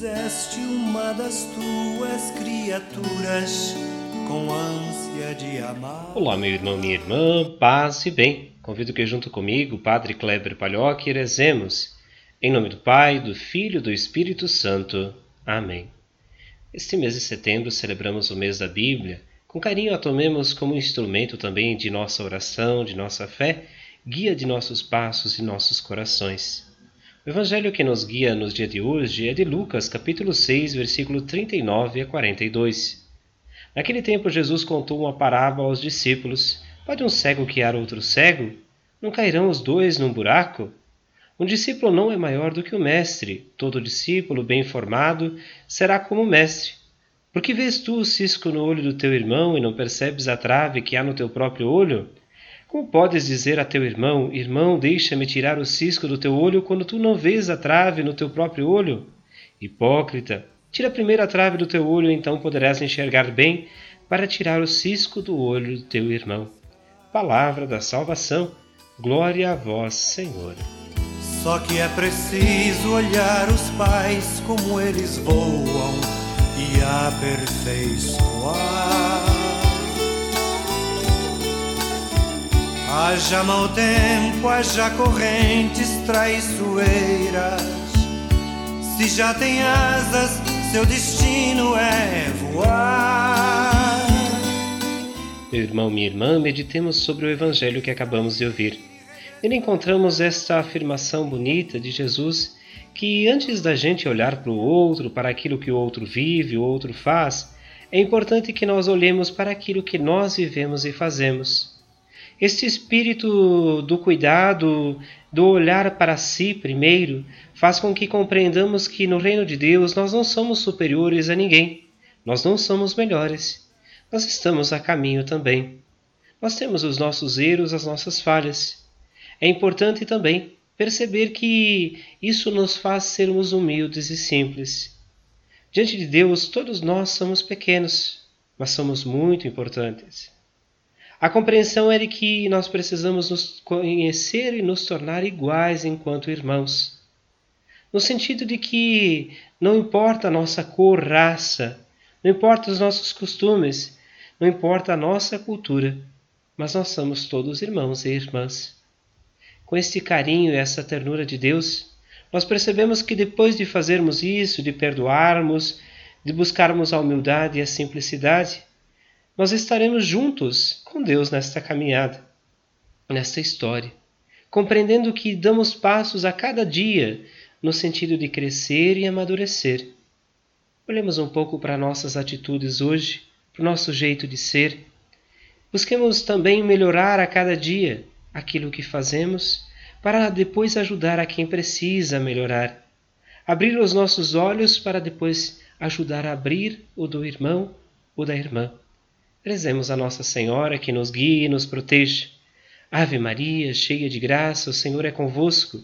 uma das tuas criaturas com ânsia de amar. Olá, meu irmão, minha irmã, paz e bem. Convido que junto comigo, Padre Kleber Palhoque, rezemos. Em nome do Pai, do Filho e do Espírito Santo. Amém. Este mês de setembro celebramos o mês da Bíblia. Com carinho a tomemos como instrumento também de nossa oração, de nossa fé, guia de nossos passos e nossos corações. O evangelho que nos guia nos dias de hoje é de Lucas, capítulo 6, versículo 39 a 42. Naquele tempo Jesus contou uma parábola aos discípulos: Pode um cego guiar outro cego? Não cairão os dois num buraco? Um discípulo não é maior do que o mestre. Todo discípulo bem formado será como o mestre. Por que vês tu o cisco no olho do teu irmão e não percebes a trave que há no teu próprio olho? Como podes dizer a teu irmão: Irmão, deixa-me tirar o cisco do teu olho, quando tu não vês a trave no teu próprio olho? Hipócrita, tira primeiro a trave do teu olho, então poderás enxergar bem para tirar o cisco do olho do teu irmão. Palavra da salvação. Glória a vós, Senhor. Só que é preciso olhar os pais como eles voam e aperfeiçoar. Haja mau tempo, haja correntes traiçoeiras. Se já tem asas, seu destino é voar. Meu irmão, minha irmã, meditemos sobre o evangelho que acabamos de ouvir. Nele encontramos esta afirmação bonita de Jesus que antes da gente olhar para o outro, para aquilo que o outro vive, o outro faz, é importante que nós olhemos para aquilo que nós vivemos e fazemos. Este espírito do cuidado, do olhar para si primeiro, faz com que compreendamos que no reino de Deus nós não somos superiores a ninguém, nós não somos melhores, nós estamos a caminho também. Nós temos os nossos erros, as nossas falhas. É importante também perceber que isso nos faz sermos humildes e simples. Diante de Deus, todos nós somos pequenos, mas somos muito importantes. A compreensão é de que nós precisamos nos conhecer e nos tornar iguais enquanto irmãos. No sentido de que não importa a nossa cor, raça, não importa os nossos costumes, não importa a nossa cultura, mas nós somos todos irmãos e irmãs. Com este carinho e essa ternura de Deus, nós percebemos que depois de fazermos isso, de perdoarmos, de buscarmos a humildade e a simplicidade, nós estaremos juntos com Deus nesta caminhada, nesta história, compreendendo que damos passos a cada dia no sentido de crescer e amadurecer. Olhemos um pouco para nossas atitudes hoje, para o nosso jeito de ser. Busquemos também melhorar a cada dia aquilo que fazemos para depois ajudar a quem precisa melhorar. Abrir os nossos olhos para depois ajudar a abrir o do irmão ou da irmã. Rezemos a Nossa Senhora que nos guie e nos proteja. Ave Maria, cheia de graça, o Senhor é convosco.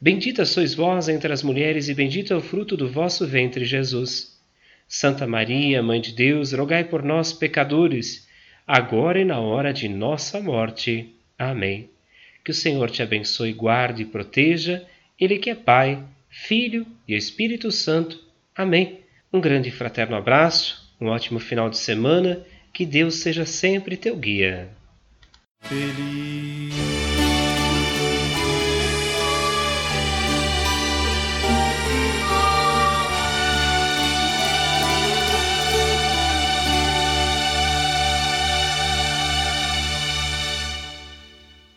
Bendita sois vós entre as mulheres, e bendito é o fruto do vosso ventre, Jesus. Santa Maria, Mãe de Deus, rogai por nós, pecadores, agora e na hora de nossa morte. Amém. Que o Senhor te abençoe, guarde e proteja, Ele que é Pai, Filho e Espírito Santo. Amém. Um grande e fraterno abraço, um ótimo final de semana que Deus seja sempre teu guia. Feliz